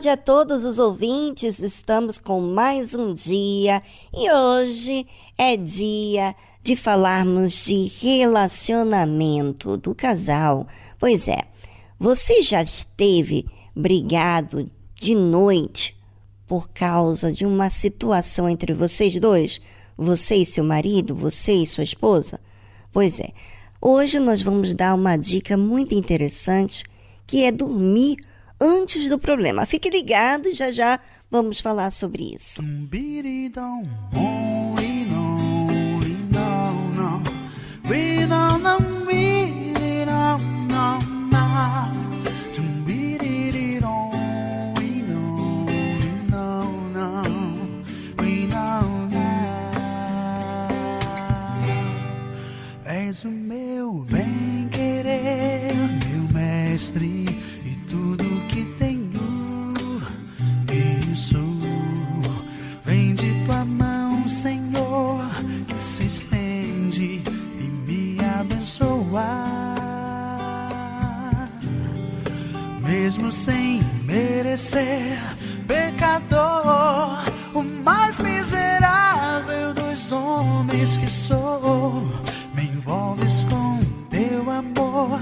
Tarde a todos os ouvintes. Estamos com mais um dia e hoje é dia de falarmos de relacionamento do casal. Pois é, você já esteve brigado de noite por causa de uma situação entre vocês dois? Você e seu marido, você e sua esposa? Pois é, hoje nós vamos dar uma dica muito interessante que é dormir antes do problema. Fique ligado e já já vamos falar sobre isso. Mesmo sem merecer, pecador, o mais miserável dos homens que sou. Envolves com teu amor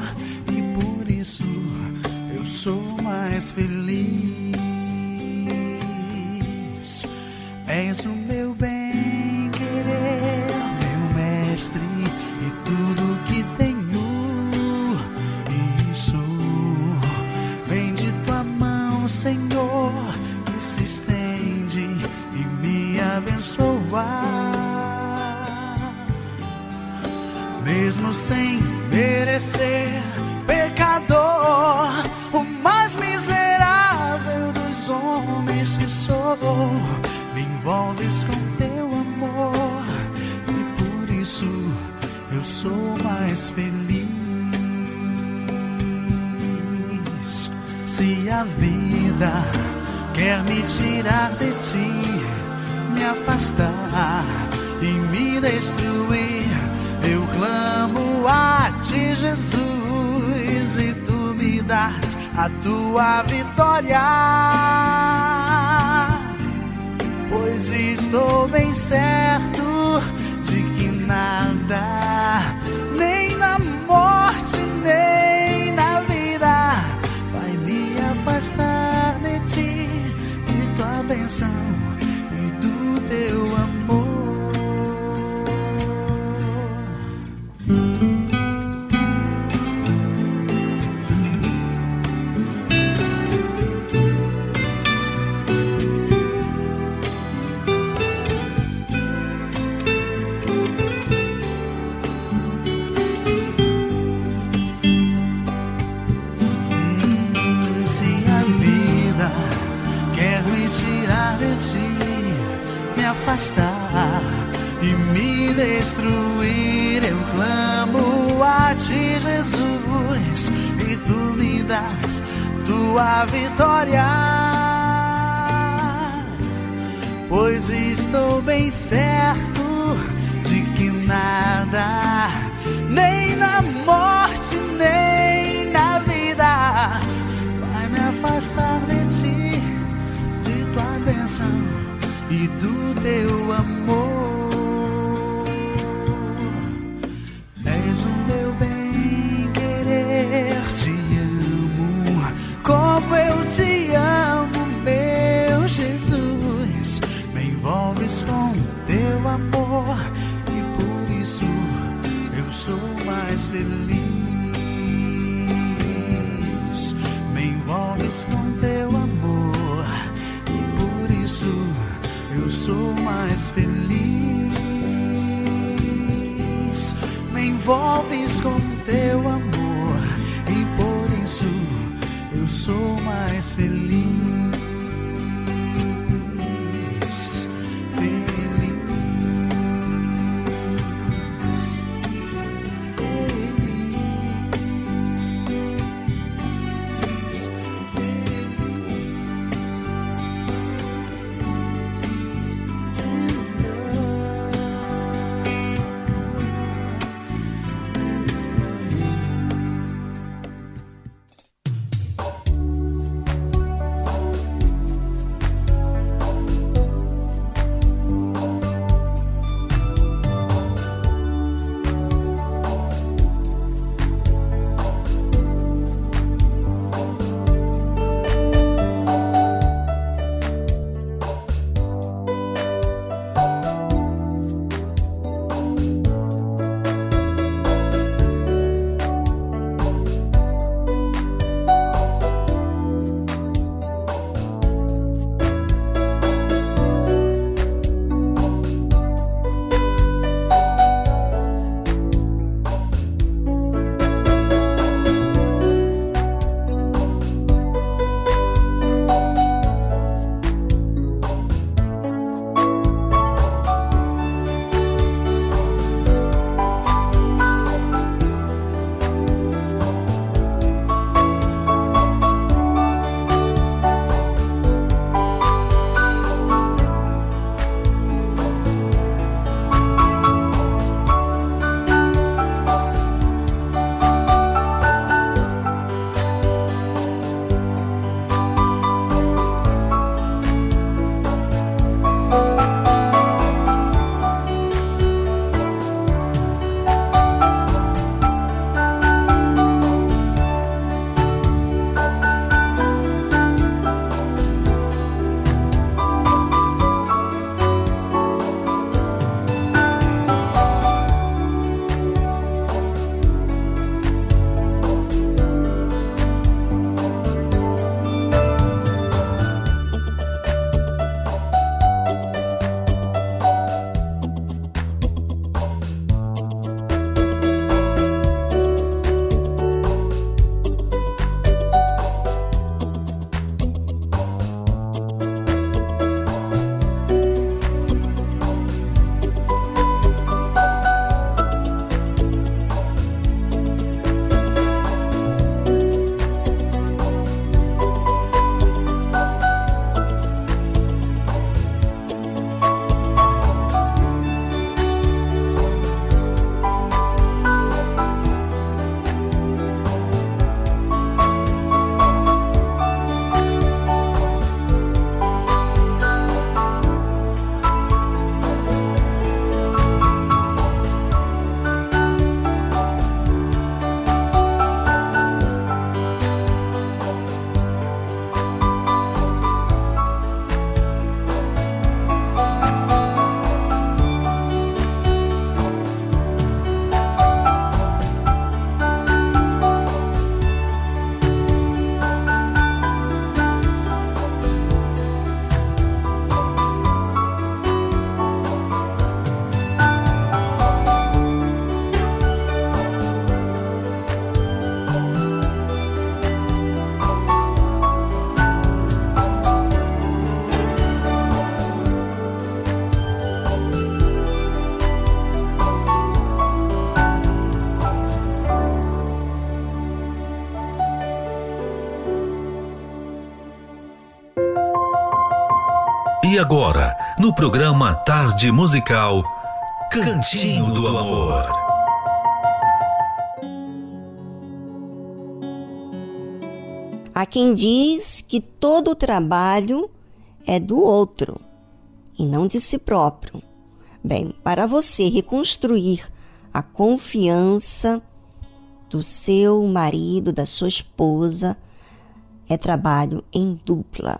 e por isso eu sou mais feliz. És o meu bem querer, meu mestre mão, Senhor, que se estende e me abençoa mesmo sem merecer. Pecador, o mais miserável dos homens que sou, me envolves com teu amor e por isso eu sou mais feliz. Se a vida quer me tirar de ti, me afastar e me destruir eu clamo a ti, Jesus, e tu me das a tua vitória. Pois estou bem certo de que nada, afastar e me destruir, eu clamo a ti, Jesus, e tu me das tua vitória. Pois estou bem certo de que nada, nem na morte, nem na vida, vai me afastar de ti, de tua bênção e do teu amor. És o meu bem querer, te amo como eu te amo, meu Jesus. Me envolves com teu amor e por isso eu sou mais feliz. Me envolves com teu sou mais feliz. Me envolves com teu amor e por isso eu sou mais feliz. Agora, no programa Tarde Musical, Cantinho do Amor. Há quem diz que todo o trabalho é do outro e não de si próprio. Bem, para você reconstruir a confiança do seu marido, da sua esposa, é trabalho em dupla.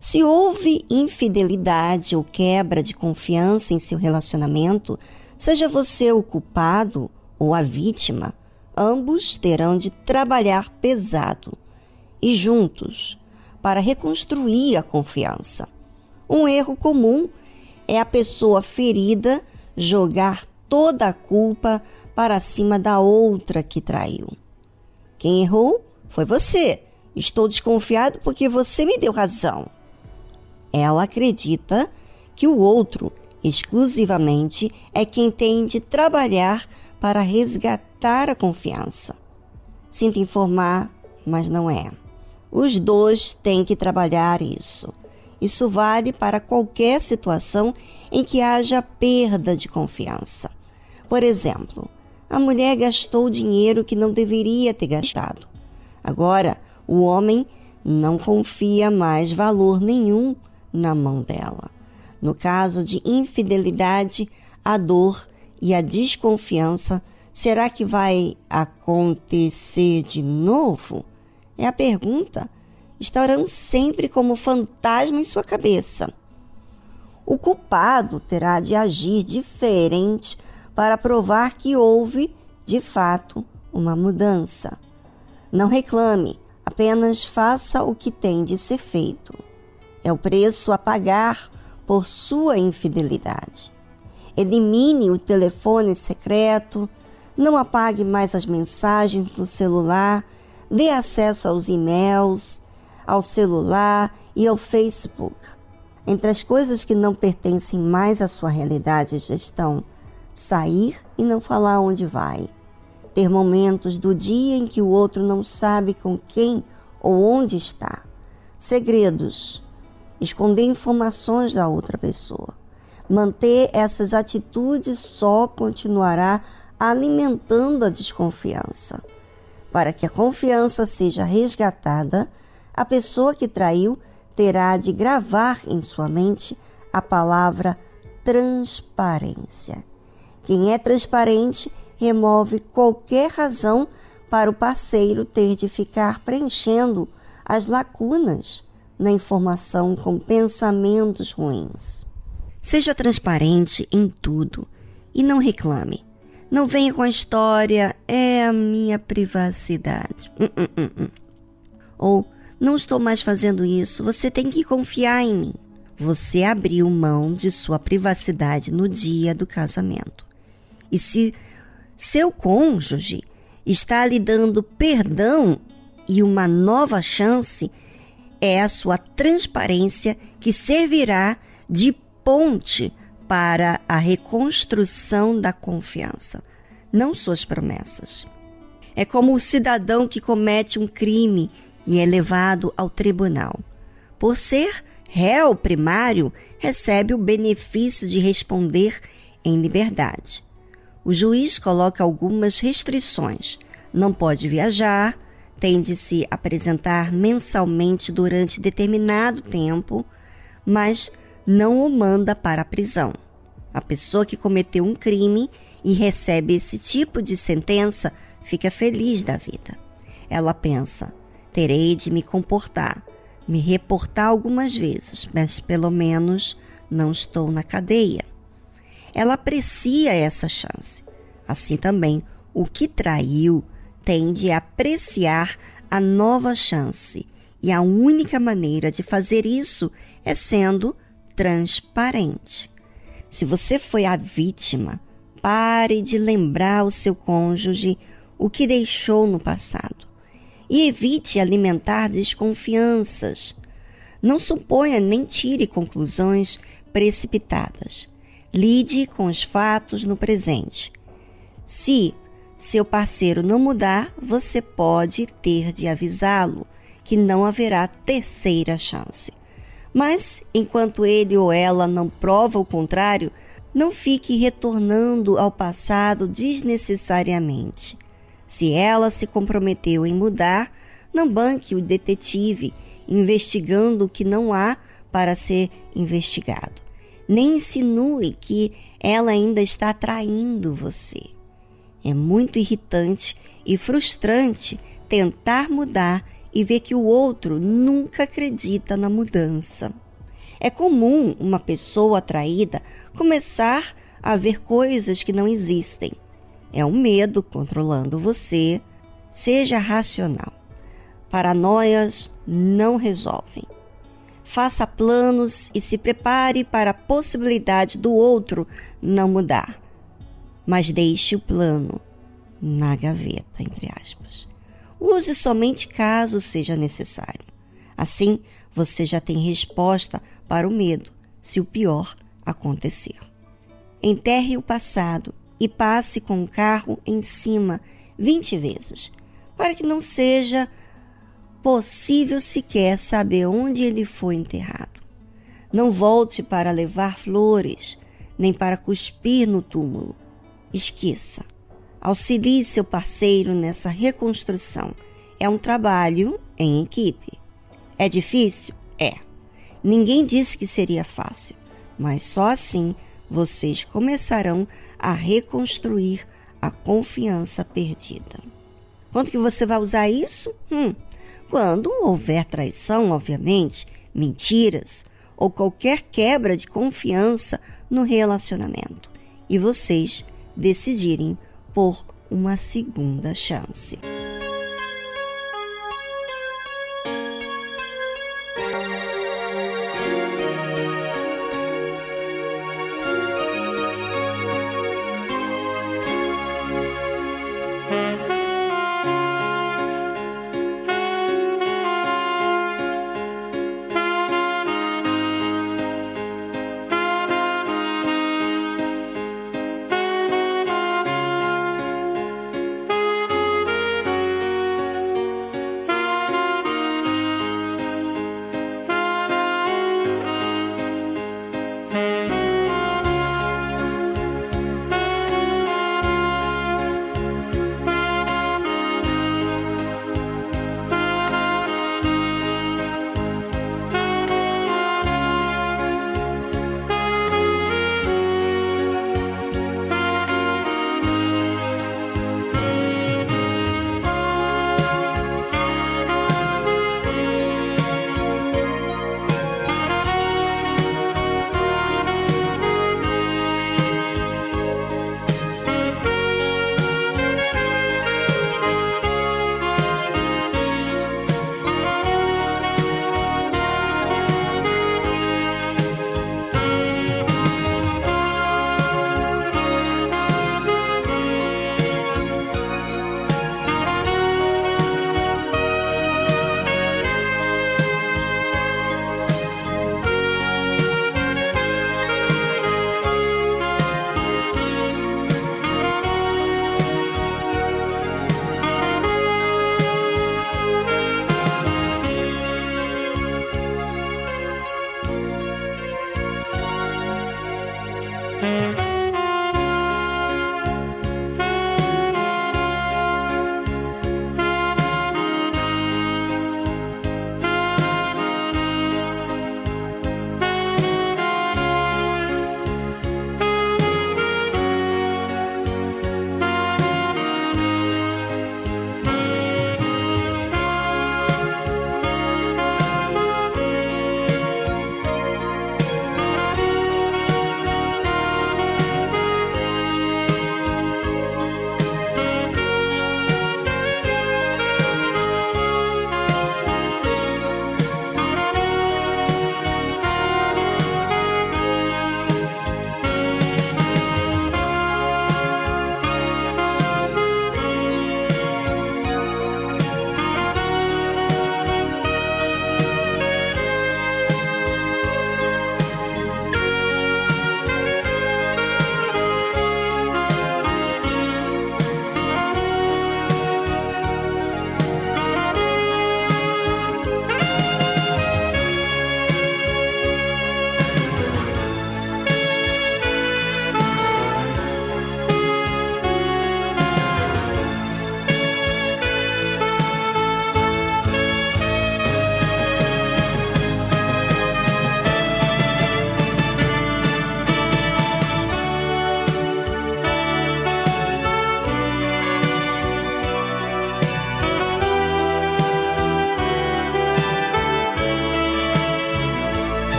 Se houve infidelidade ou quebra de confiança em seu relacionamento, seja você o culpado ou a vítima, ambos terão de trabalhar pesado e juntos para reconstruir a confiança. Um erro comum é a pessoa ferida jogar toda a culpa para cima da outra que traiu. Quem errou foi você. Estou desconfiado porque você me deu razão. Ela acredita que o outro, exclusivamente, é quem tem de trabalhar para resgatar a confiança. Sinto informar, mas não é. Os dois têm que trabalhar isso. Isso vale para qualquer situação em que haja perda de confiança. Por exemplo, a mulher gastou dinheiro que não deveria ter gastado. Agora, o homem não confia mais valor nenhum na mão dela. No caso de infidelidade, a dor e a desconfiança, será que vai acontecer de novo? É a pergunta estarão sempre como fantasma em sua cabeça. O culpado terá de agir diferente para provar que houve, de fato, uma mudança. Não reclame, apenas faça o que tem de ser feito. É o preço a pagar por sua infidelidade. Elimine o telefone secreto, não apague mais as mensagens do celular, dê acesso aos e-mails, ao celular e ao Facebook. Entre as coisas que não pertencem mais à sua realidade estão sair e não falar onde vai, ter momentos do dia em que o outro não sabe com quem ou onde está, segredos, esconder informações da outra pessoa. Manter essas atitudes só continuará alimentando a desconfiança. Para que a confiança seja resgatada, a pessoa que traiu terá de gravar em sua mente a palavra transparência. Quem é transparente remove qualquer razão para o parceiro ter de ficar preenchendo as lacunas na informação com pensamentos ruins. Seja transparente em tudo e não reclame. Não venha com a história, é a minha privacidade. Uh, uh, uh, Ou não estou mais fazendo isso. Você tem que confiar em mim. Você abriu mão de sua privacidade no dia do casamento. E se seu cônjuge está lhe dando perdão e uma nova chance, é a sua transparência que servirá de ponte para a reconstrução da confiança, não suas promessas. É como o cidadão que comete um crime e é levado ao tribunal. Por ser réu primário, recebe o benefício de responder em liberdade. O juiz coloca algumas restrições. Não pode viajar, tem de se apresentar mensalmente durante determinado tempo, mas não o manda para a prisão. A pessoa que cometeu um crime e recebe esse tipo de sentença fica feliz da vida. Ela pensa: Terei de me comportar, me reportar algumas vezes, mas pelo menos não estou na cadeia. Ela aprecia essa chance. Assim também, o que traiu tende a apreciar a nova chance. E a única maneira de fazer isso é sendo transparente. Se você foi a vítima, pare de lembrar o seu cônjuge o que deixou no passado e evite alimentar desconfianças. Não suponha nem tire conclusões precipitadas. Lide com os fatos no presente. Se seu parceiro não mudar, você pode ter de avisá-lo que não haverá terceira chance. Mas, enquanto ele ou ela não prova o contrário, não fique retornando ao passado desnecessariamente. Se ela se comprometeu em mudar, não banque o detetive investigando o que não há para ser investigado. Nem insinue que ela ainda está traindo você. É muito irritante e frustrante tentar mudar e ver que o outro nunca acredita na mudança. É comum uma pessoa atraída começar a ver coisas que não existem. É um medo controlando você. Seja racional. Paranoias não resolvem. Faça planos e se prepare para a possibilidade do outro não mudar. Mas deixe o plano na gaveta, entre aspas. Use somente caso seja necessário. Assim, você já tem resposta para o medo, se o pior acontecer. Enterre o passado e passe com o carro em cima 20 vezes, para que não seja possível sequer saber onde ele foi enterrado. Não volte para levar flores, nem para cuspir no túmulo. Esqueça. Auxilie seu parceiro nessa reconstrução. É um trabalho em equipe. É difícil? É. Ninguém disse que seria fácil, mas só assim vocês começarão a reconstruir a confiança perdida. Quando que você vai usar isso? Hum, quando houver traição, obviamente, mentiras ou qualquer quebra de confiança no relacionamento e vocês decidirem por uma segunda chance.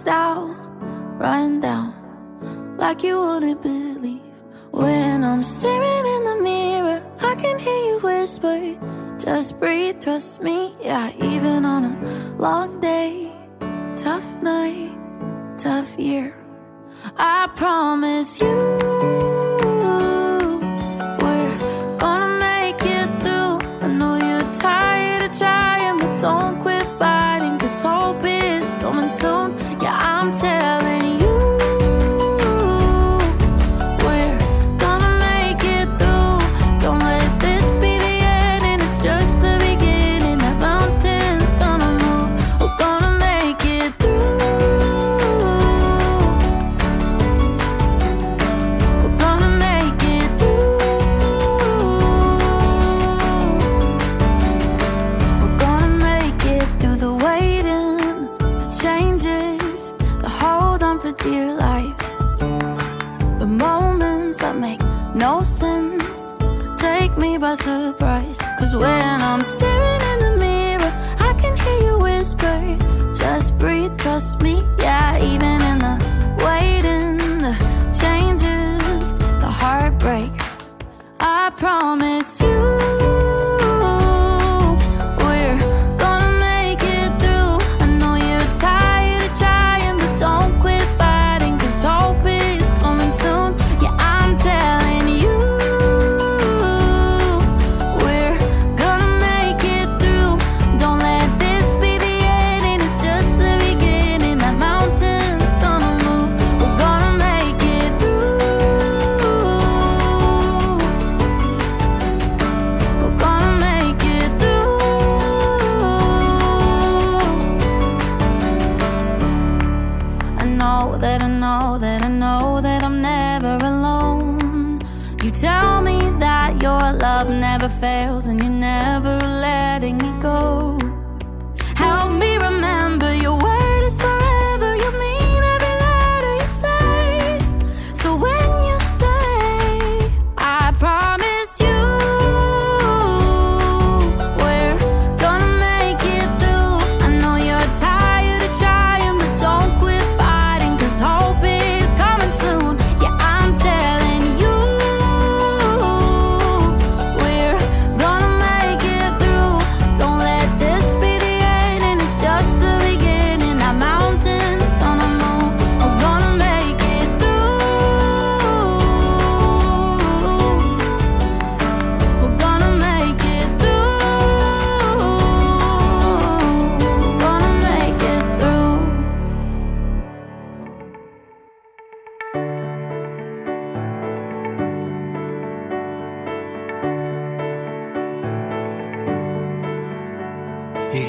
Stressed out, run down, like you wouldn't believe. When I'm staring in the mirror, I can hear you whisper, just breathe, trust me. Yeah, even on a long day, tough night, tough year. I promise you. We're gonna make it do. I know you're tired of trying, but don't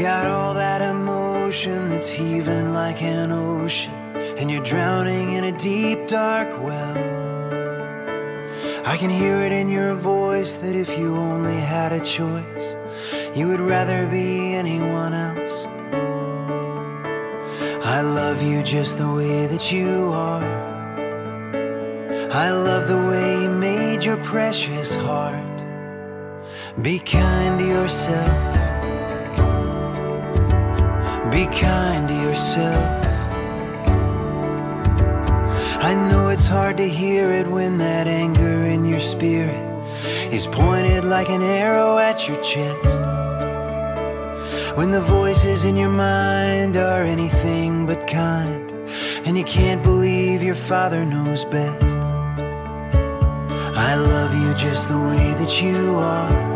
got all that emotion that's heaving like an ocean, and you're drowning in a deep, dark well. I can hear it in your voice that if you only had a choice, you would rather be anyone else. I love you just the way that you are. I love the way you made your precious heart. Be kind to yourself. Be kind to yourself. I know it's hard to hear it when that anger in your spirit is pointed like an arrow at your chest. When the voices in your mind are anything but kind, and you can't believe your father knows best. I love you just the way that you are.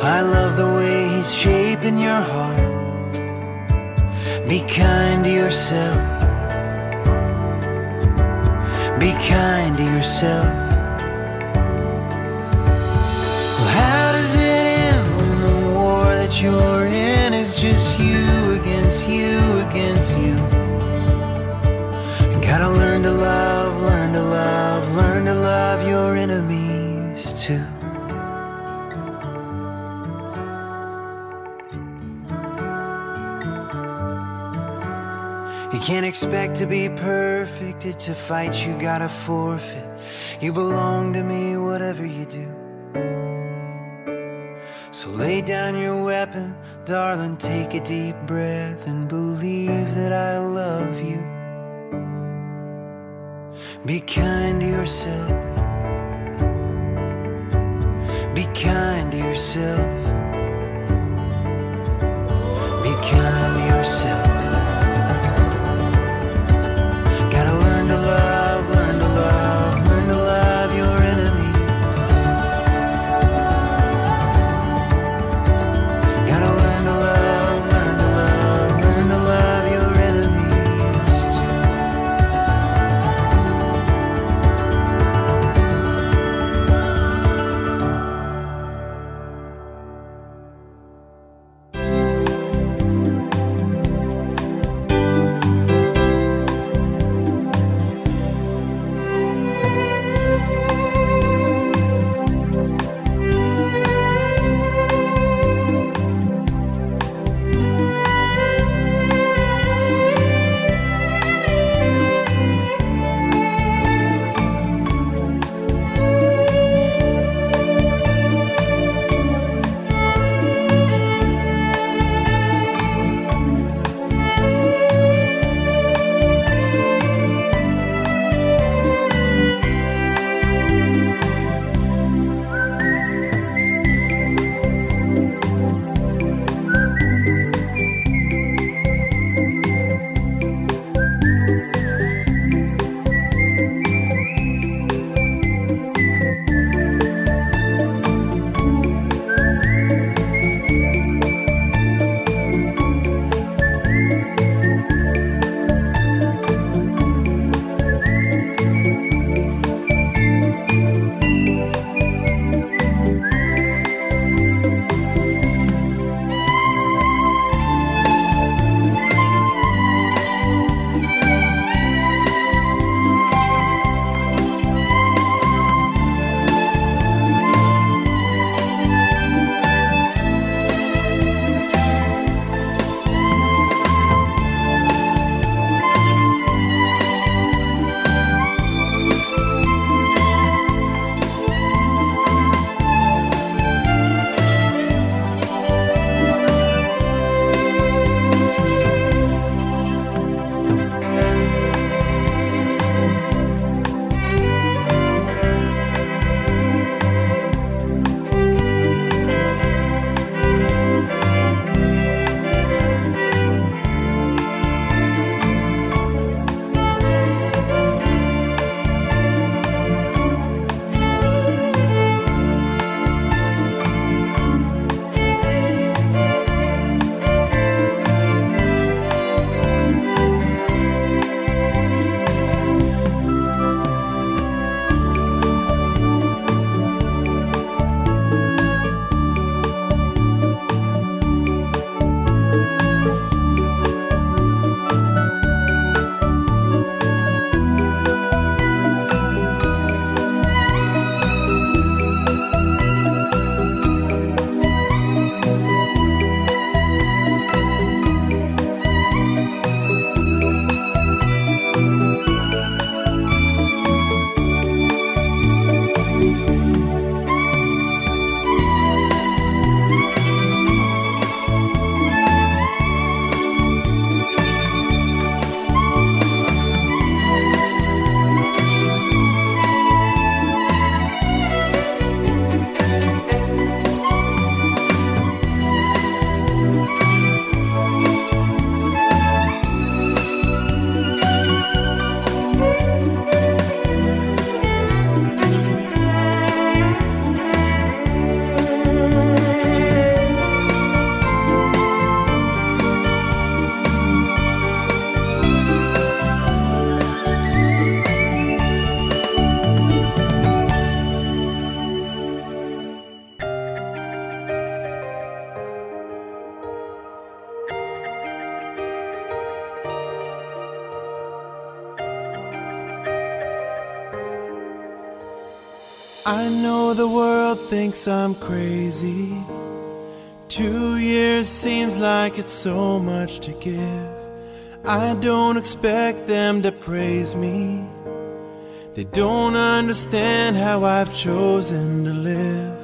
I love the way he's shaping your heart. Be kind to yourself. Be kind to yourself. Well, how does it end when the war that you're in is just you against you against you? Gotta learn to love, learn to love, learn to love your enemies can't expect to be perfect. It's a fight you gotta forfeit. You belong to me, whatever you do. So lay down your weapon, darling, take a deep breath and believe that I love you. Be kind to yourself. Be kind to yourself. Be kind to yourself. I know the world thinks I'm crazy. Two years seems like it's so much to give. I don't expect them to praise me. They don't understand how I've chosen to live.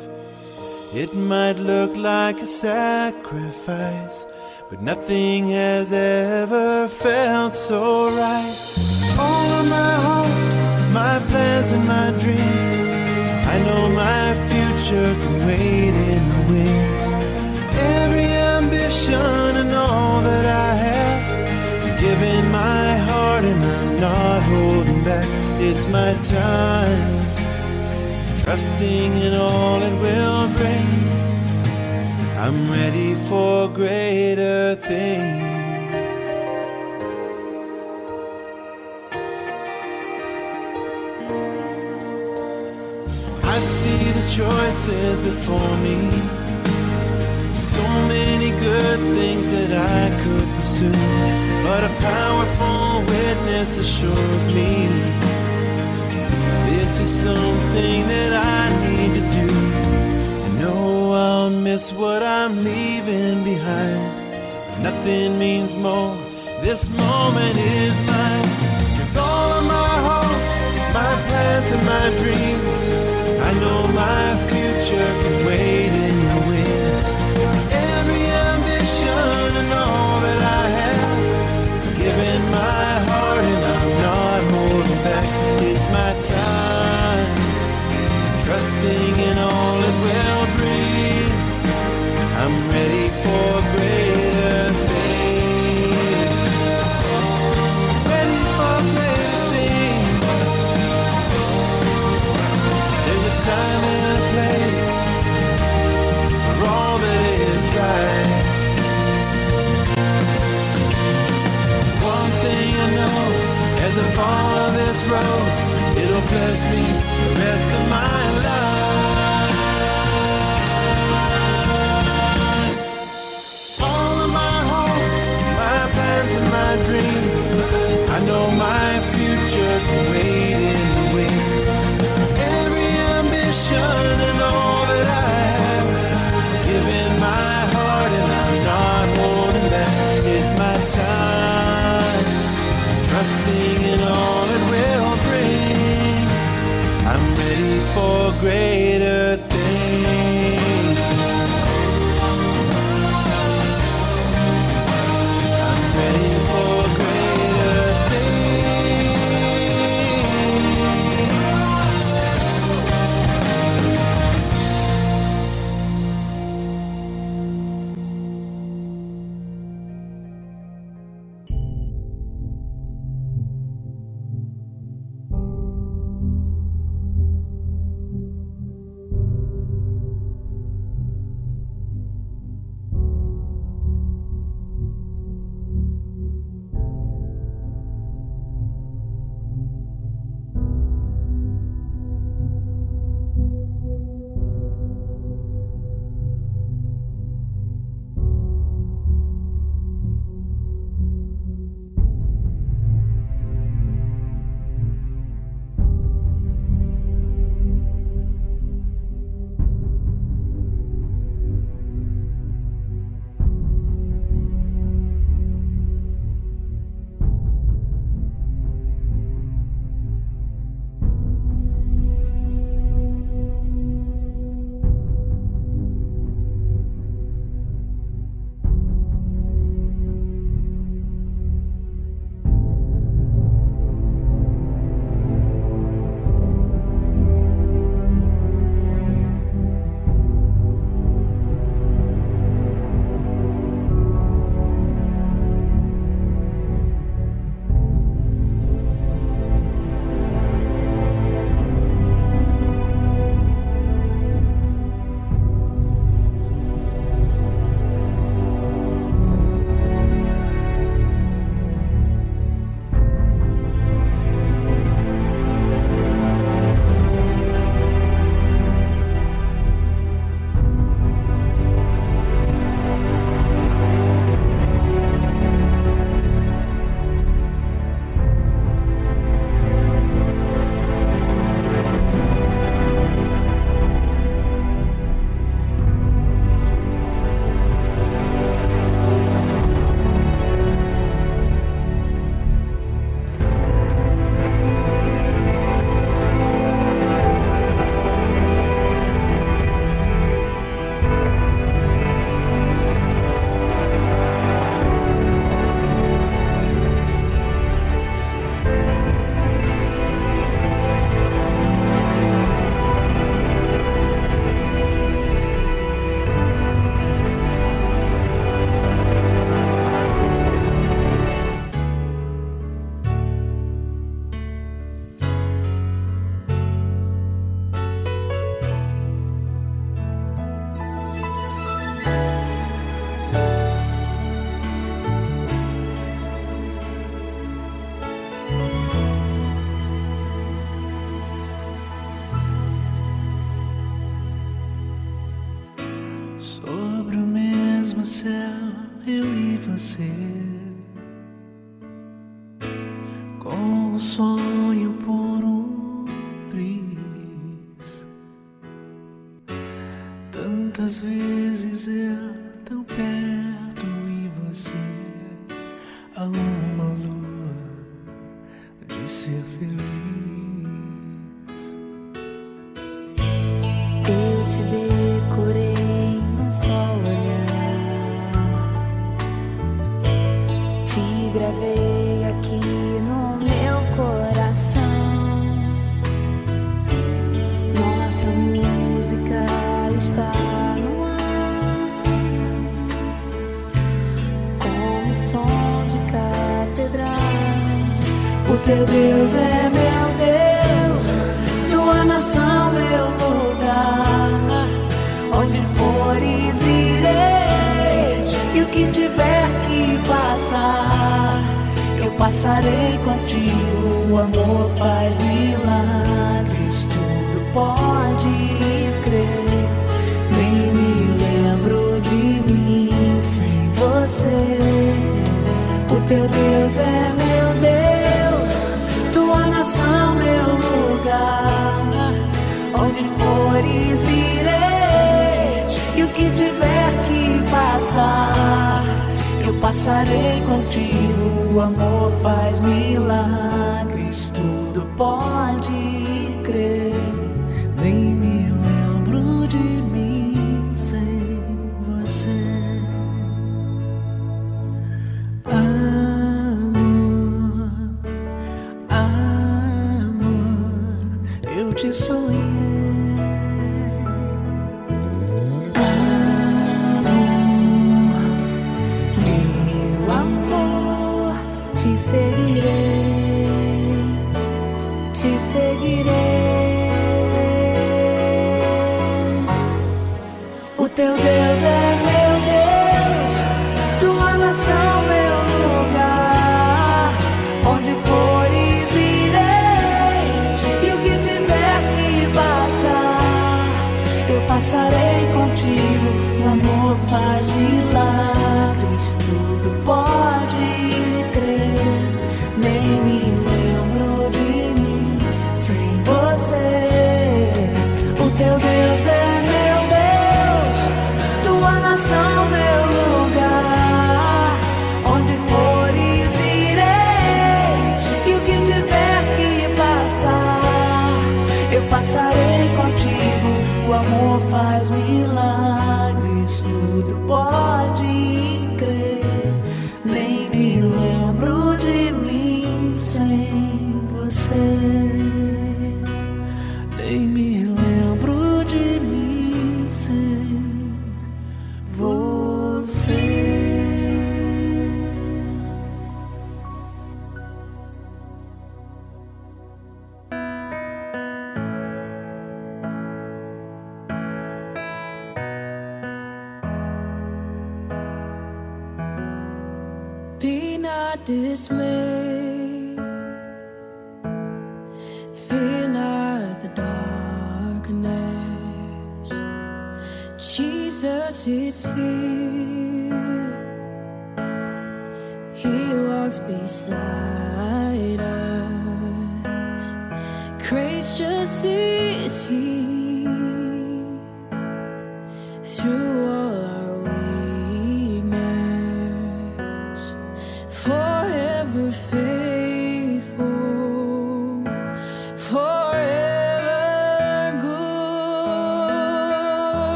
It might look like a sacrifice, but nothing has ever felt so right. All of my hopes, my plans, and my dreams. My future can wait in the wings. Every ambition and all that I have, I'm giving my heart and I'm not holding back. It's my time trusting in all it will bring. I'm ready for greater things. I see the choices before me. So many good things that I could pursue, but a powerful witness assures me this is something that I need to do. I know I'll miss what I'm leaving behind, but nothing means more. This moment is mine. Cause all of my hopes, my plans, and my dreams, know my future can wait in the wings. Every ambition and all that I have, giving my heart and I'm not holding back. It's my time, trusting in all it will as I follow this road, it'll bless me the rest of my life.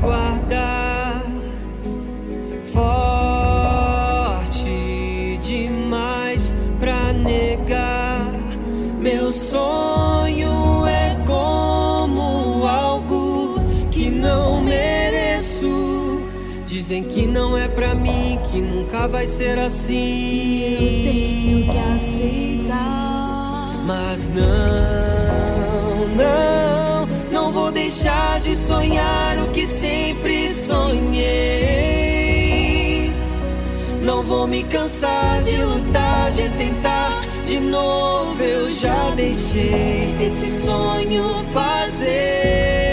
Guardar. Forte demais pra negar. Meu sonho. Dizem que não é pra mim, que nunca vai ser assim. Eu tenho que aceitar. Mas não, não, não deixar de sonhar o que sempre sonhei. Não vou me cansar de lutar, de tentar de novo. Eu já deixei esse sonho fazer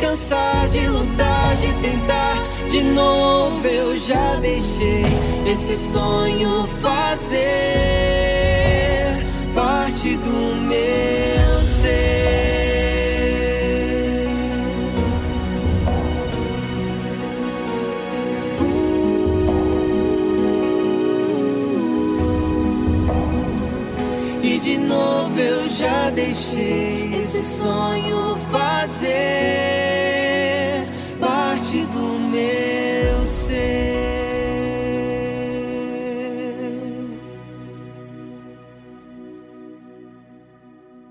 cansar de lutar, de tentar de novo. Eu já deixei esse sonho fazer parte do meu ser. Uh, e de novo eu já deixei esse sonho fazer.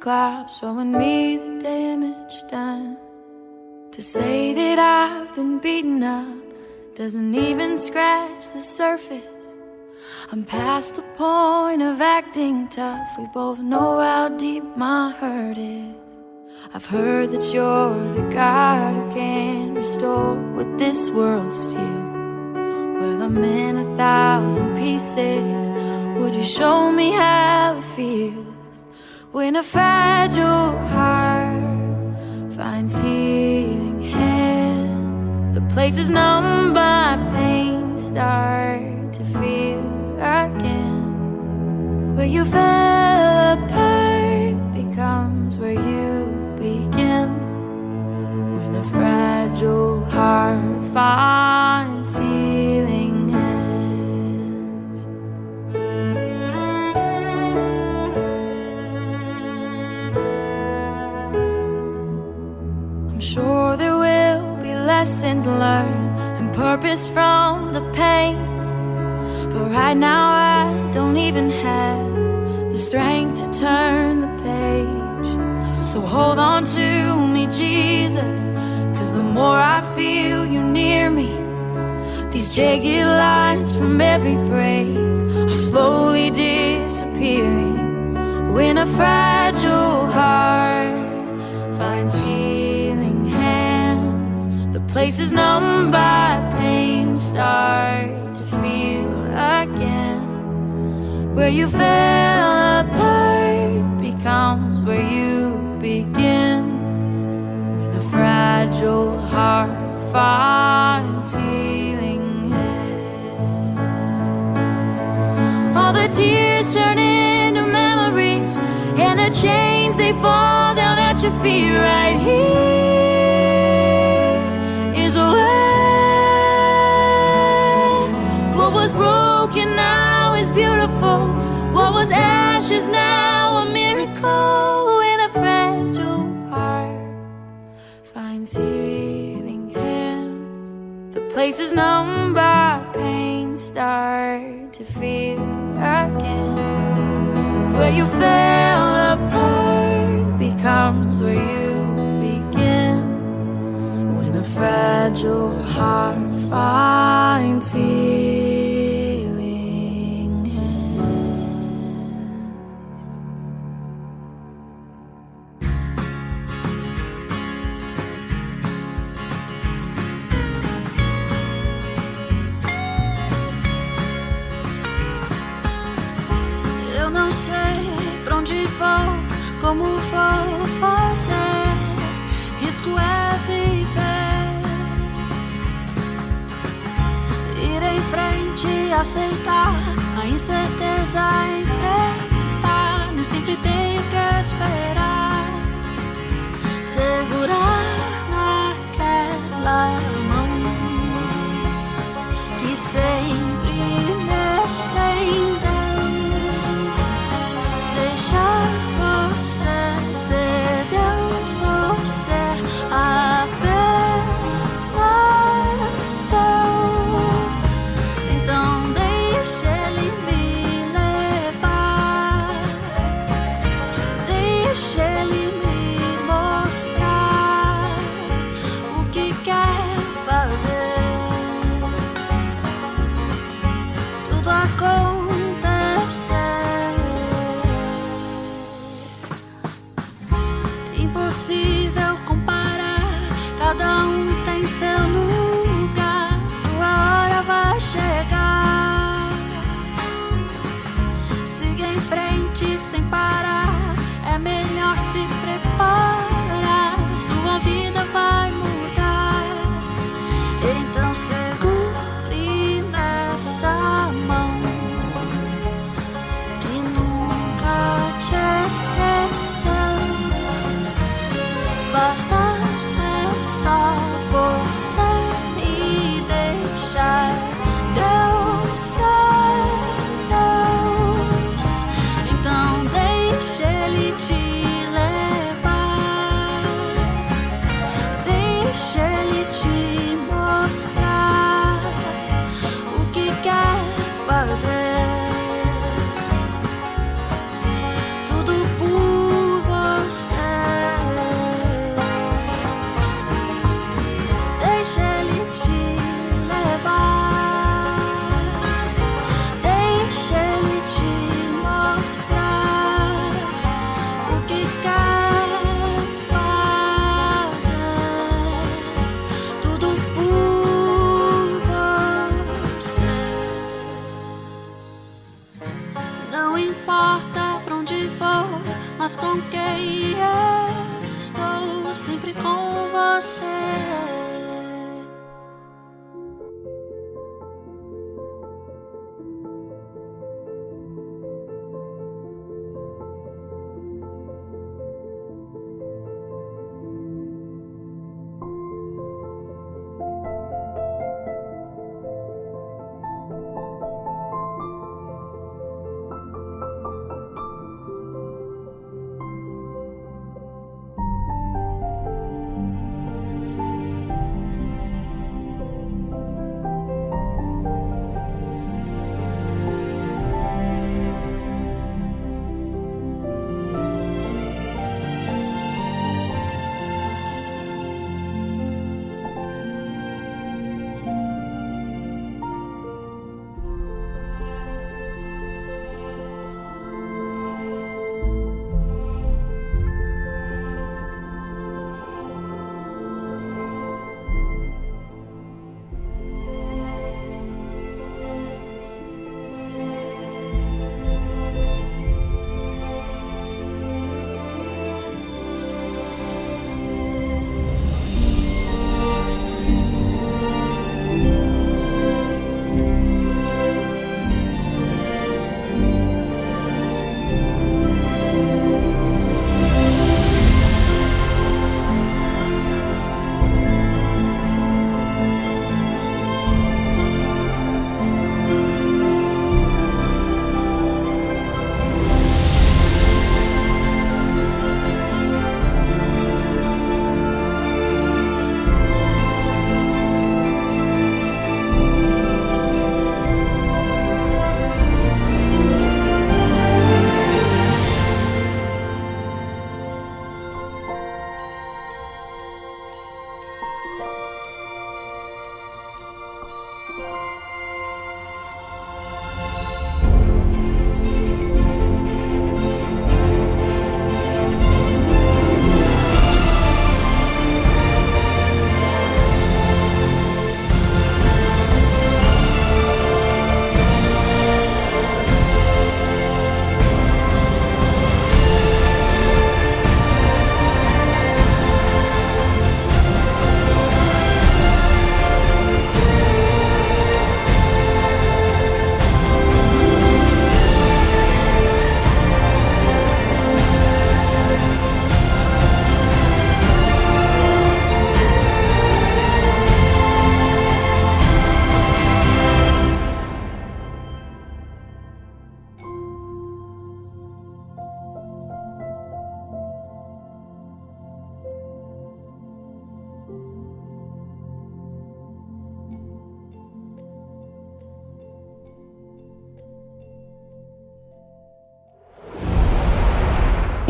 Clouds, showing me the damage done. To say that I've been beaten up doesn't even scratch the surface. I'm past the point of acting tough. We both know how deep my hurt is. I've heard that you're the God who can restore what this world steals. Well, I'm in a thousand pieces. Would you show me how it feels when a fragile heart finds healing hands? The places numb by pain start to feel again. Where you fell apart becomes where you begin. When a fragile heart finds lessons learned and purpose from the pain. But right now, I don't even have the strength to turn the page. So hold on to me, Jesus, cause the more I feel you near me, these jagged lines from every break are slowly disappearing. When a fragile heart finds healing Places numb by pain start to feel again. Where you fell apart becomes where you begin. When a fragile heart finds healing hands. All the tears turn into memories, and the chains they fall down at your feet right here. Places numb by pain start to feel again. Where you fell apart becomes where you begin. When a fragile heart finds healing. Como vou fazer? Risco é viver, ir em frente, aceitar a incerteza, enfrentar. Nem sempre tem que esperar, segurar naquela mão que sempre me estendeu, deixar.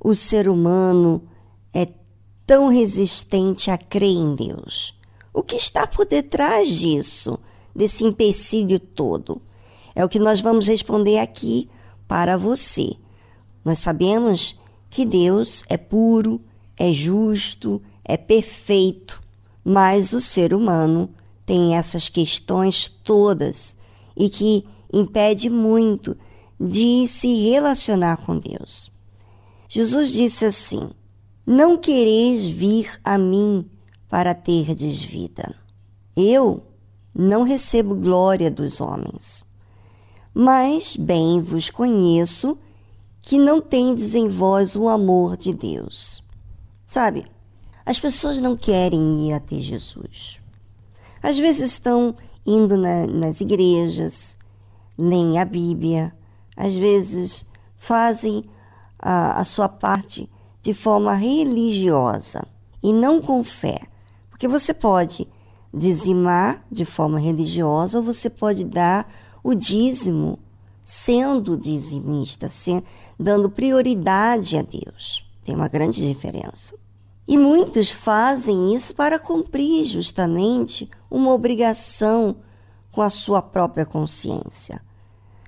o ser humano é tão resistente a crer em Deus? O que está por detrás disso, desse empecilho todo? É o que nós vamos responder aqui para você. Nós sabemos que Deus é puro, é justo, é perfeito, mas o ser humano tem essas questões todas e que impede muito de se relacionar com Deus. Jesus disse assim: Não quereis vir a mim para terdes vida. Eu não recebo glória dos homens, mas bem vos conheço que não tendes em vós o amor de Deus. Sabe, as pessoas não querem ir até Jesus. Às vezes estão indo na, nas igrejas, leem a Bíblia, às vezes fazem a, a sua parte de forma religiosa e não com fé. Porque você pode dizimar de forma religiosa ou você pode dar o dízimo sendo dizimista, sendo, dando prioridade a Deus. Tem uma grande diferença. E muitos fazem isso para cumprir justamente uma obrigação com a sua própria consciência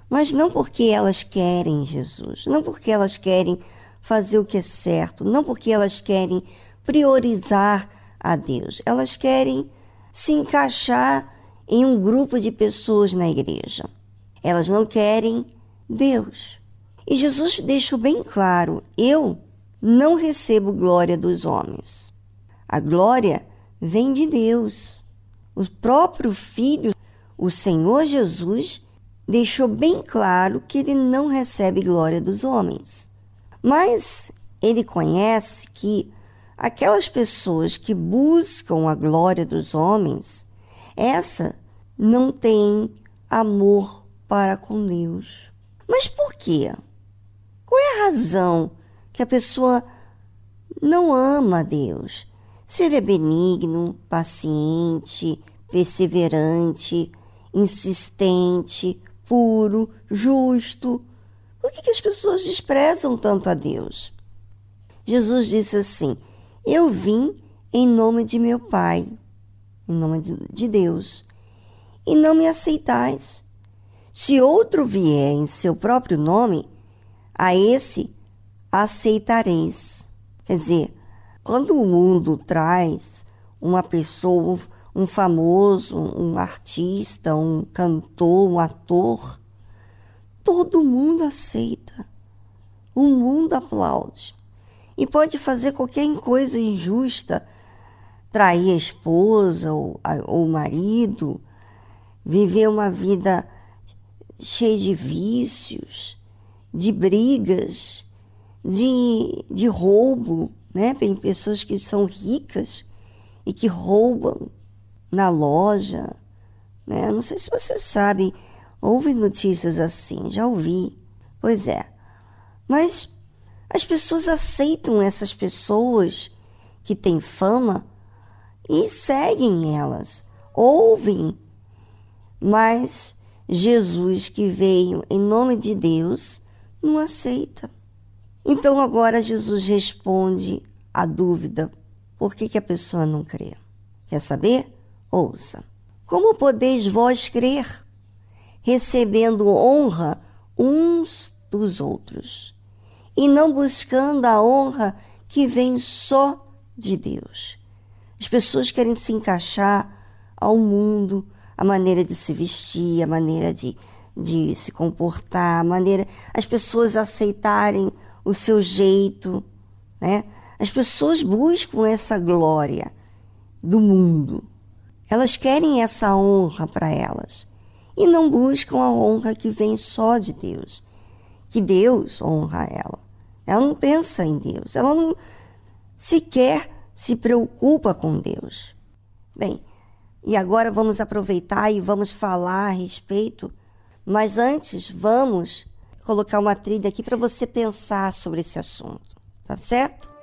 mas não porque elas querem Jesus, não porque elas querem fazer o que é certo, não porque elas querem priorizar a Deus, elas querem se encaixar em um grupo de pessoas na igreja. Elas não querem Deus. E Jesus deixou bem claro: eu não recebo glória dos homens. A glória vem de Deus. O próprio Filho, o Senhor Jesus, deixou bem claro que ele não recebe glória dos homens. Mas ele conhece que aquelas pessoas que buscam a glória dos homens, essa não tem amor para com Deus. Mas por quê? Qual é a razão que a pessoa não ama a Deus? Se ele é benigno, paciente, perseverante, insistente, puro, justo. Por que, que as pessoas desprezam tanto a Deus? Jesus disse assim: Eu vim em nome de meu Pai, em nome de Deus, e não me aceitais. Se outro vier em seu próprio nome, a esse aceitareis. Quer dizer, quando o mundo traz uma pessoa, um famoso, um artista, um cantor, um ator, todo mundo aceita. O mundo aplaude. E pode fazer qualquer coisa injusta, trair a esposa ou, ou o marido, viver uma vida cheia de vícios, de brigas, de, de roubo, né? Tem pessoas que são ricas e que roubam na loja, né? Não sei se vocês sabem, houve notícias assim, já ouvi. Pois é. Mas as pessoas aceitam essas pessoas que têm fama e seguem elas, ouvem. Mas Jesus que veio em nome de Deus não aceita. Então agora Jesus responde a dúvida: por que, que a pessoa não crê? Quer saber? Ouça. Como podeis vós crer, recebendo honra uns dos outros, e não buscando a honra que vem só de Deus? As pessoas querem se encaixar ao mundo, a maneira de se vestir, a maneira de, de se comportar, a maneira. as pessoas aceitarem o seu jeito, né? As pessoas buscam essa glória do mundo. Elas querem essa honra para elas e não buscam a honra que vem só de Deus, que Deus honra ela. Ela não pensa em Deus, ela não sequer se preocupa com Deus. Bem, e agora vamos aproveitar e vamos falar a respeito, mas antes vamos colocar uma trilha aqui para você pensar sobre esse assunto, tá certo?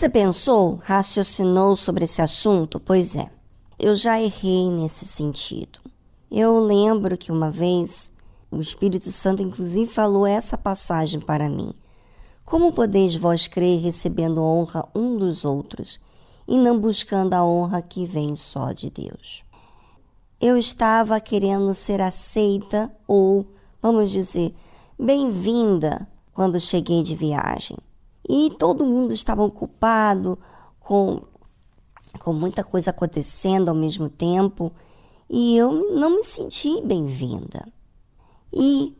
Você pensou, raciocinou sobre esse assunto? Pois é, eu já errei nesse sentido. Eu lembro que uma vez o Espírito Santo, inclusive, falou essa passagem para mim. Como podeis vós crer recebendo honra um dos outros e não buscando a honra que vem só de Deus? Eu estava querendo ser aceita ou, vamos dizer, bem-vinda quando cheguei de viagem e todo mundo estava ocupado com, com muita coisa acontecendo ao mesmo tempo e eu não me senti bem-vinda. E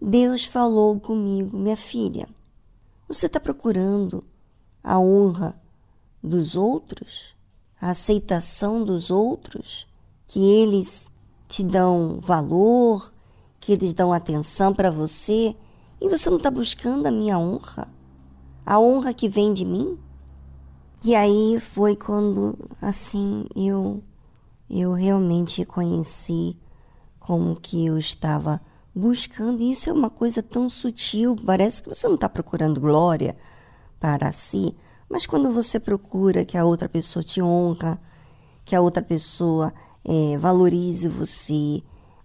Deus falou comigo, minha filha, você está procurando a honra dos outros, a aceitação dos outros, que eles te dão valor, que eles dão atenção para você E você não está buscando a minha honra? A honra que vem de mim? E aí foi quando, assim, eu, eu realmente conheci como que eu estava buscando. E isso é uma coisa tão sutil, parece que você não está procurando glória para si, mas quando você procura que a outra pessoa te honra, que a outra pessoa é, valorize você,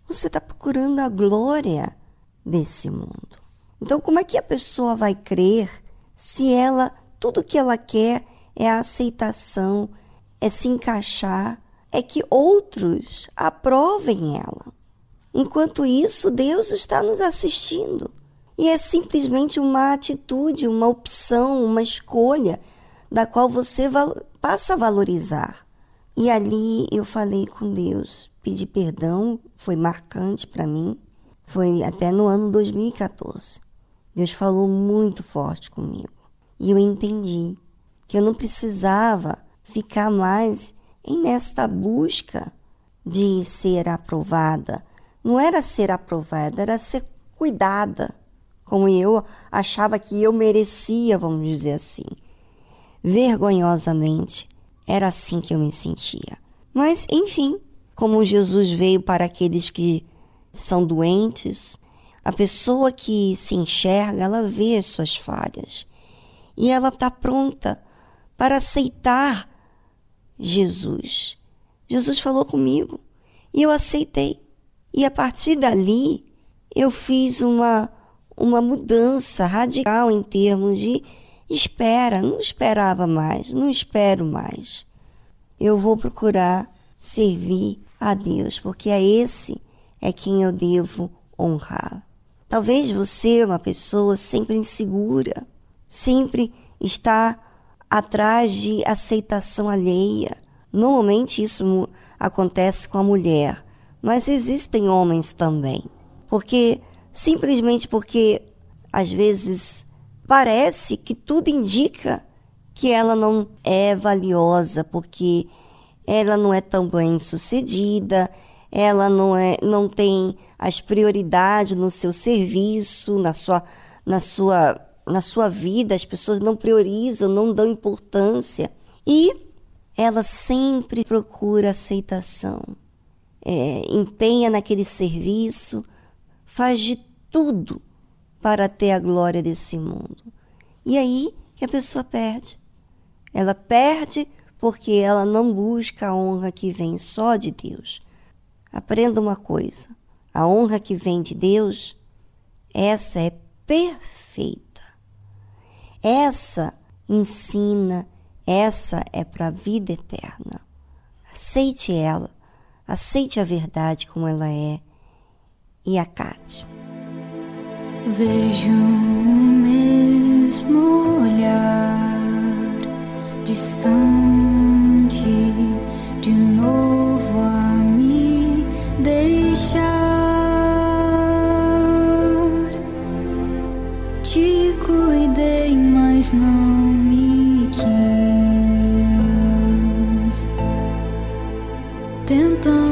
você está procurando a glória desse mundo. Então, como é que a pessoa vai crer se ela, tudo que ela quer é a aceitação, é se encaixar, é que outros aprovem ela? Enquanto isso, Deus está nos assistindo. E é simplesmente uma atitude, uma opção, uma escolha da qual você passa a valorizar. E ali eu falei com Deus, pedi perdão, foi marcante para mim. Foi até no ano 2014. Deus falou muito forte comigo. E eu entendi que eu não precisava ficar mais em nesta busca de ser aprovada. Não era ser aprovada, era ser cuidada, como eu achava que eu merecia, vamos dizer assim. Vergonhosamente, era assim que eu me sentia. Mas, enfim, como Jesus veio para aqueles que são doentes, a pessoa que se enxerga, ela vê as suas falhas e ela está pronta para aceitar Jesus. Jesus falou comigo e eu aceitei. E a partir dali, eu fiz uma, uma mudança radical em termos de espera. Não esperava mais, não espero mais. Eu vou procurar servir a Deus, porque é esse é quem eu devo honrar. Talvez você, uma pessoa sempre insegura, sempre está atrás de aceitação alheia. Normalmente isso acontece com a mulher, mas existem homens também. Porque simplesmente porque às vezes parece que tudo indica que ela não é valiosa, porque ela não é tão bem sucedida, ela não, é, não tem as prioridades no seu serviço, na sua, na, sua, na sua vida, as pessoas não priorizam, não dão importância. E ela sempre procura aceitação, é, empenha naquele serviço, faz de tudo para ter a glória desse mundo. E aí que a pessoa perde. Ela perde porque ela não busca a honra que vem só de Deus Aprenda uma coisa: a honra que vem de Deus, essa é perfeita. Essa ensina, essa é para a vida eterna. Aceite ela, aceite a verdade como ela é e acate. Vejo o mesmo olhar distante de novo deixar. Te cuidei, mas não me quis. Tentando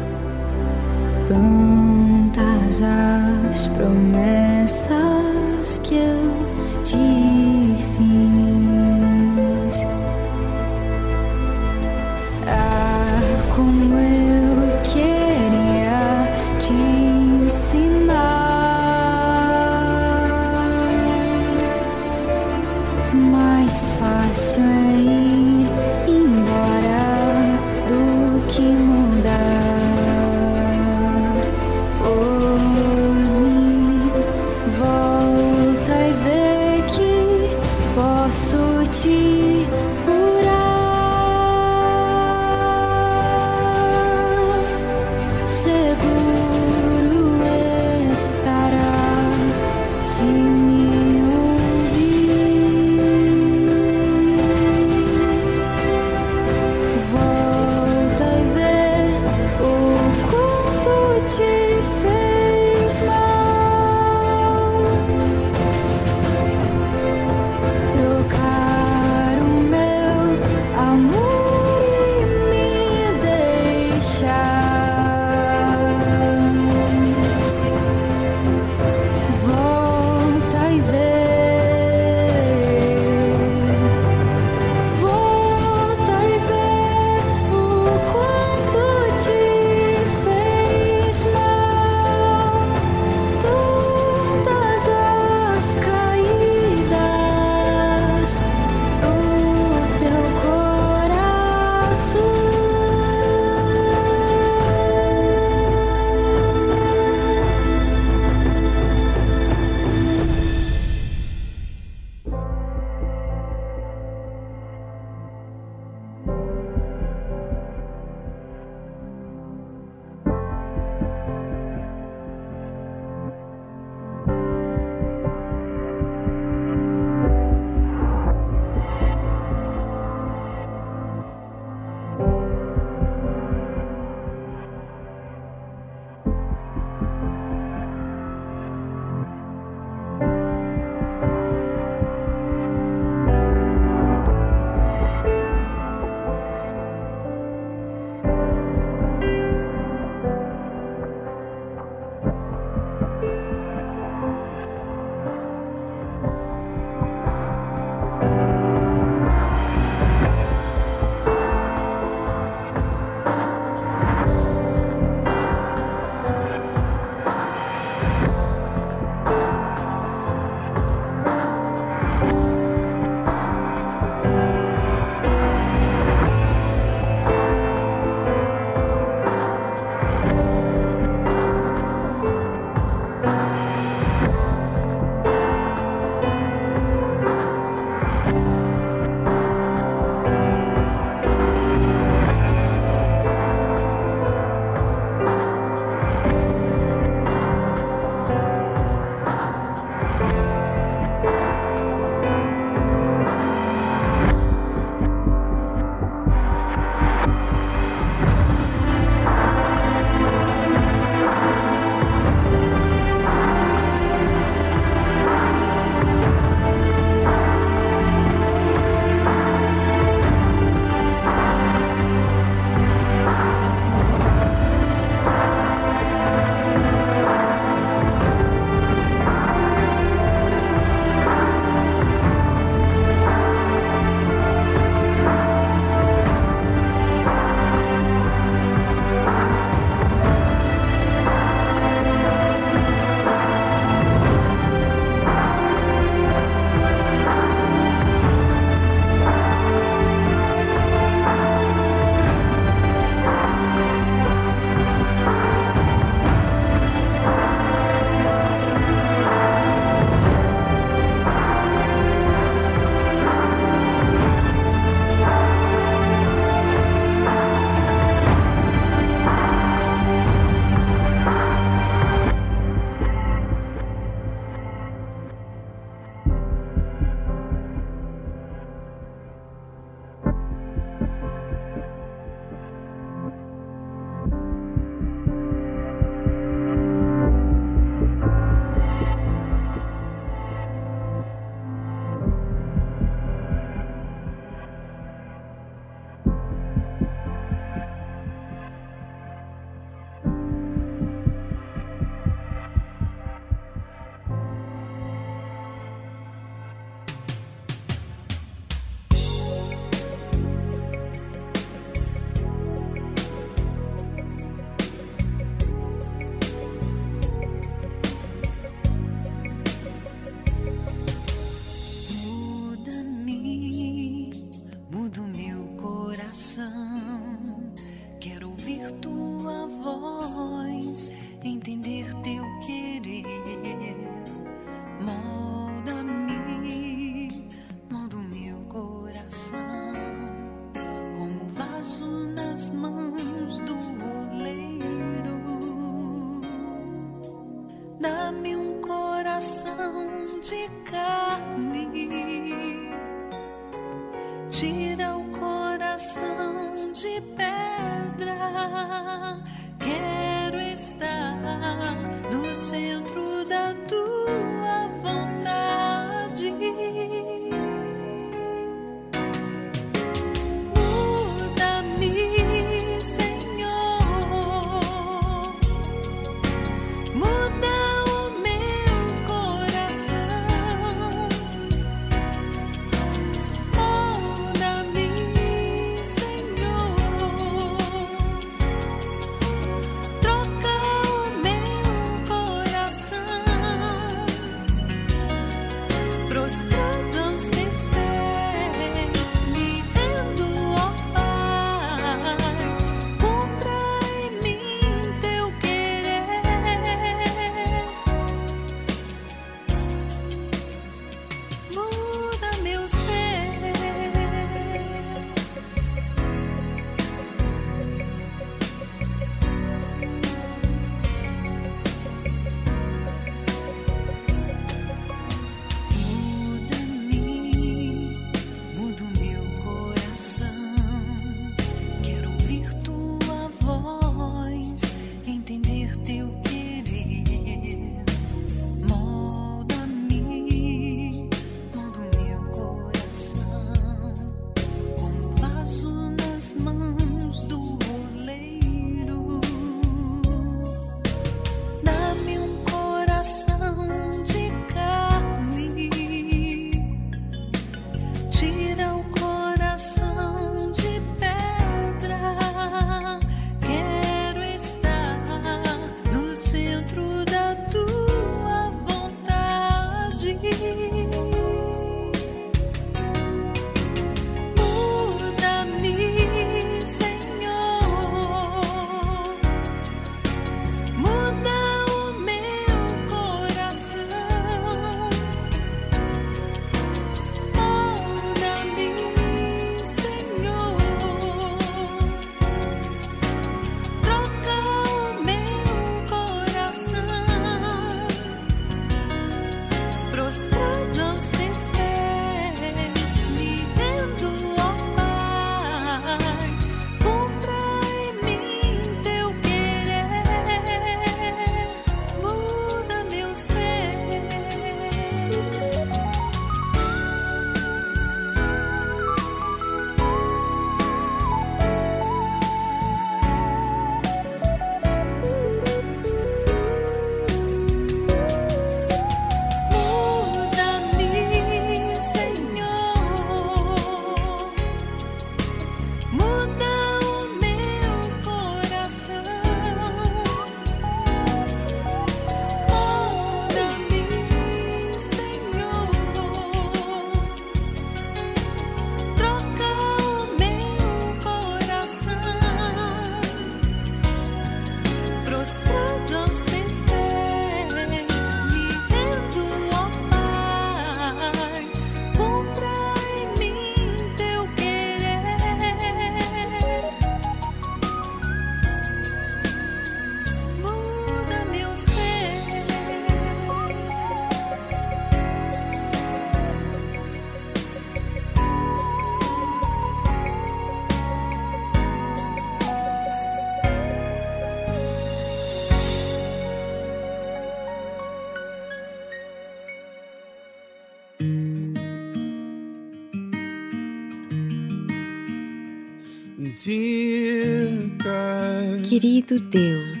Querido Deus,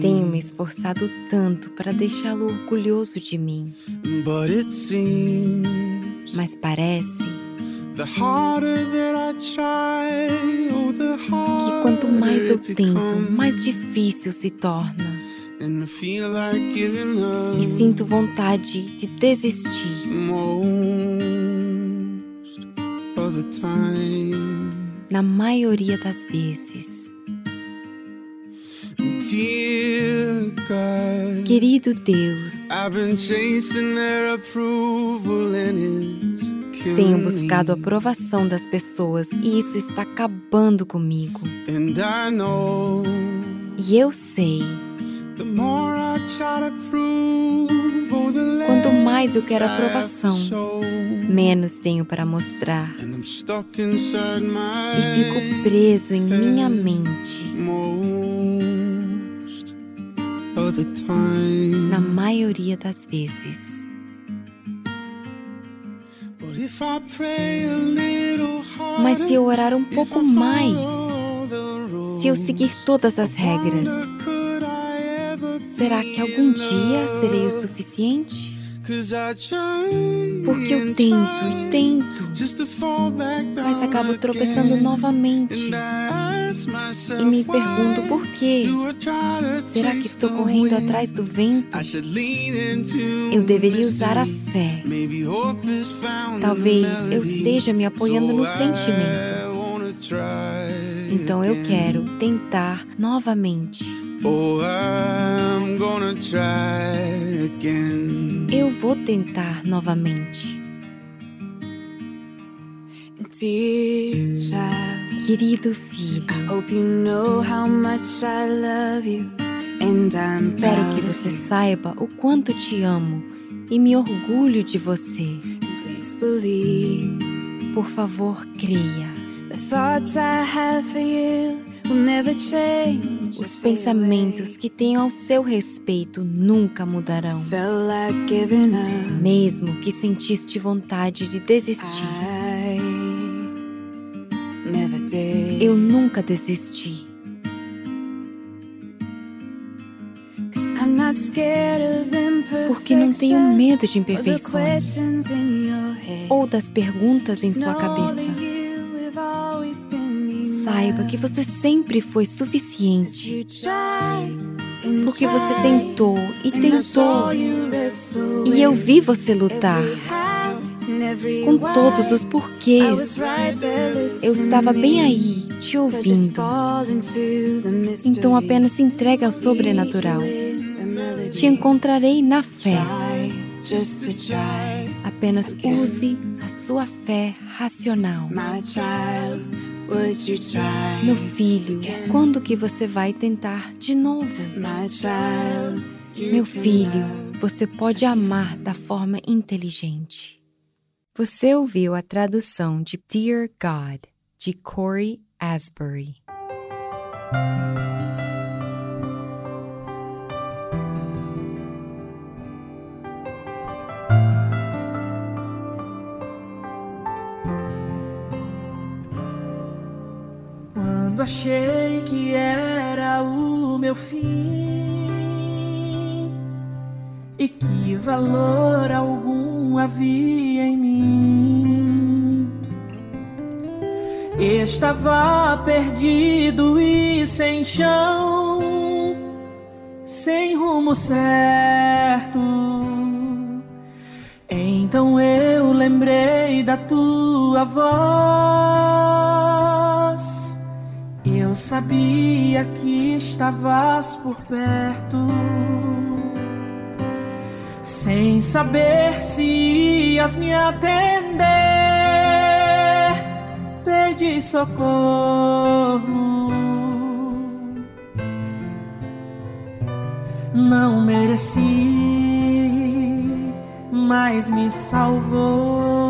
tenho me esforçado tanto para deixá-lo orgulhoso de mim. Mas parece oh, que quanto mais eu tento, mais difícil se torna. E sinto vontade de desistir na maioria das vezes. Querido Deus, tenho buscado a aprovação das pessoas e isso está acabando comigo. E eu sei Quanto mais eu quero aprovação, menos tenho para mostrar. E fico preso em minha mente. Na maioria das vezes. Mas se eu orar um pouco mais, se eu seguir todas as regras, será que algum dia serei o suficiente? Porque eu tento e tento, mas acabo tropeçando novamente. E me pergunto por quê? Será que estou correndo atrás do vento? Eu deveria usar a fé. Talvez eu esteja me apoiando no sentimento. Então eu quero tentar novamente. Eu vou tentar novamente. Querido filho, espero que você saiba o quanto te amo e me orgulho de você. Por favor, creia. Os pensamentos que tenho ao seu respeito nunca mudarão. Mesmo que sentiste vontade de desistir. Eu nunca desisti. Porque não tenho medo de imperfeições ou das perguntas em sua cabeça. Saiba que você sempre foi suficiente. Porque você tentou e tentou. E eu vi você lutar com todos os porquês. Eu estava bem aí, te ouvindo. Então apenas se entregue ao sobrenatural. Te encontrarei na fé. Apenas use a sua fé racional. Meu filho, quando que você vai tentar de novo? Meu filho, você pode amar da forma inteligente. Você ouviu a tradução de Dear God, de Corey Asbury. Quando achei que era o meu fim e que valor algum havia em mim, estava perdido e sem chão, sem rumo certo. Então eu lembrei da tua voz. Eu sabia que estavas por perto, sem saber se ias me atender. Pedi socorro. Não mereci, mas me salvou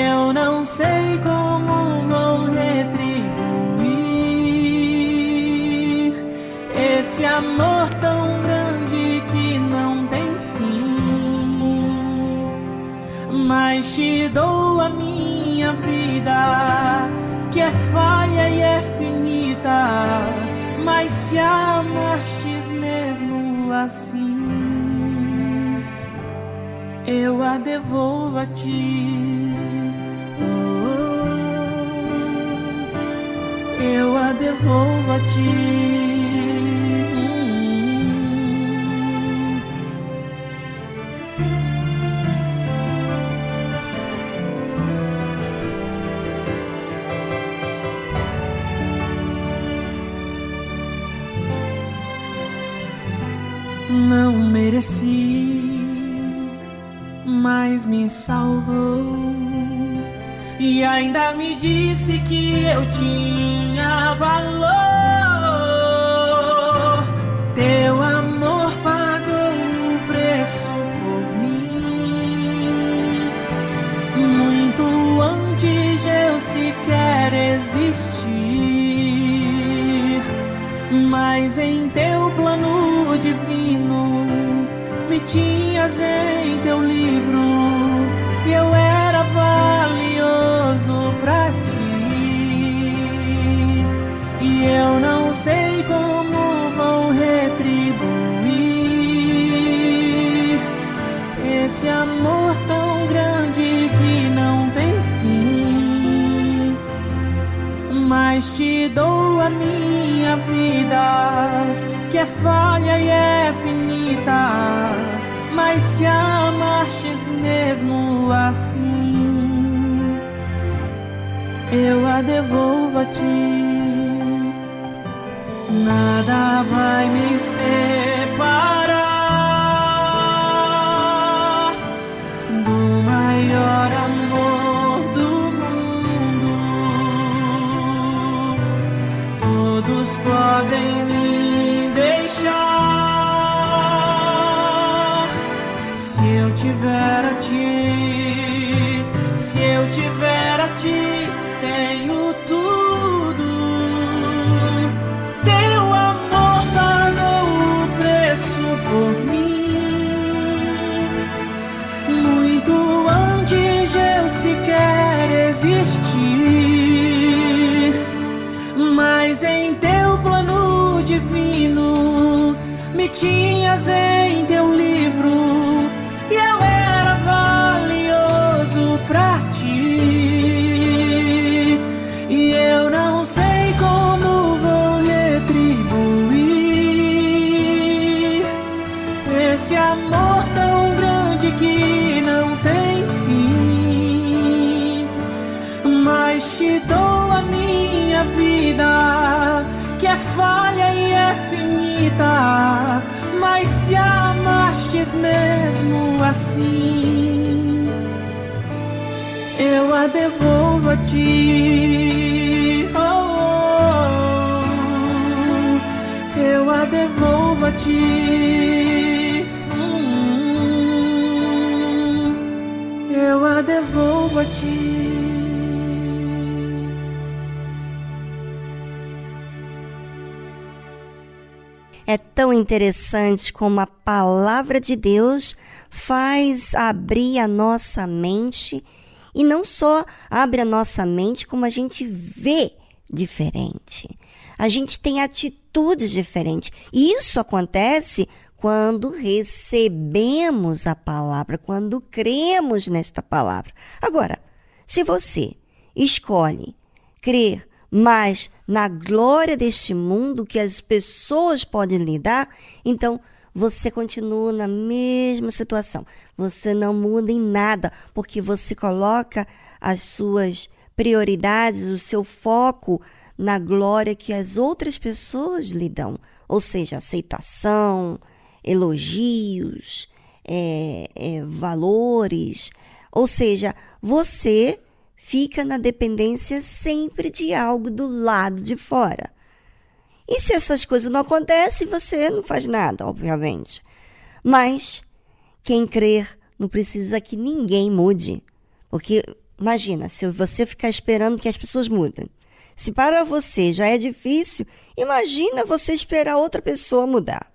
eu não sei como vou retribuir esse amor tão grande que não tem fim. Mas te dou a minha vida, que é falha e é finita. Mas se amastes mesmo assim, eu a devolvo a ti. Eu a devolvo a ti. Não mereci, mas me salvou e ainda me disse que eu tinha valor. Teu amor pagou o preço por mim, muito antes de eu sequer existir. Mas em teu plano divino me tinhas em teu livro Eu não sei como vou retribuir esse amor tão grande que não tem fim. Mas te dou a minha vida, que é falha e é finita mas se amastes mesmo assim, eu a devolvo a ti. Nada vai me separar do maior amor do mundo. Todos podem me deixar se eu tiver a ti. Se eu tiver a ti, existir. Mas em teu plano divino, me tinhas em teu livro. Vida, que é falha e é finita. Mas se amastes mesmo assim, eu a devolvo a ti. Oh, oh, eu a devolvo a ti. Hum, eu a devolvo a ti. É tão interessante como a palavra de Deus faz abrir a nossa mente e não só abre a nossa mente, como a gente vê diferente. A gente tem atitudes diferentes. E isso acontece quando recebemos a palavra, quando cremos nesta palavra. Agora, se você escolhe crer mais na glória deste mundo que as pessoas podem lidar, então você continua na mesma situação. Você não muda em nada, porque você coloca as suas prioridades, o seu foco na glória que as outras pessoas lhe dão. Ou seja, aceitação, elogios, é, é, valores. Ou seja, você fica na dependência sempre de algo do lado de fora. E se essas coisas não acontecem, você não faz nada, obviamente. Mas quem crer não precisa que ninguém mude. Porque imagina, se você ficar esperando que as pessoas mudem. Se para você já é difícil, imagina você esperar outra pessoa mudar.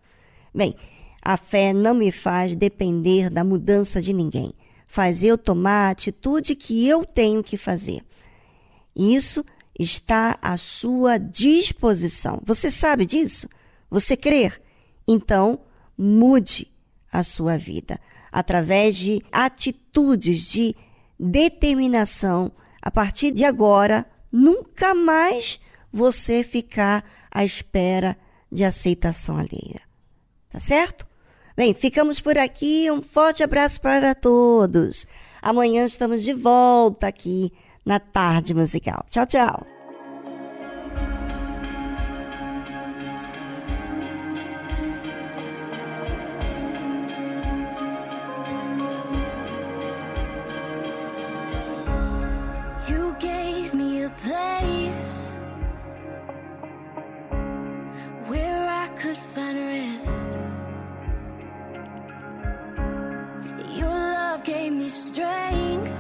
Bem, a fé não me faz depender da mudança de ninguém. Faz eu tomar a atitude que eu tenho que fazer. Isso está à sua disposição. Você sabe disso? Você crer? Então, mude a sua vida através de atitudes de determinação. A partir de agora, nunca mais você ficar à espera de aceitação alheia. Tá certo? Bem, ficamos por aqui. Um forte abraço para todos. Amanhã estamos de volta aqui na Tarde Musical. Tchau, tchau. gave me strength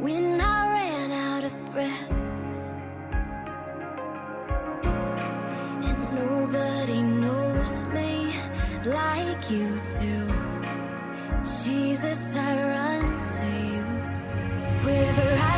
when I ran out of breath. And nobody knows me like you do. Jesus, I run to you. Wherever I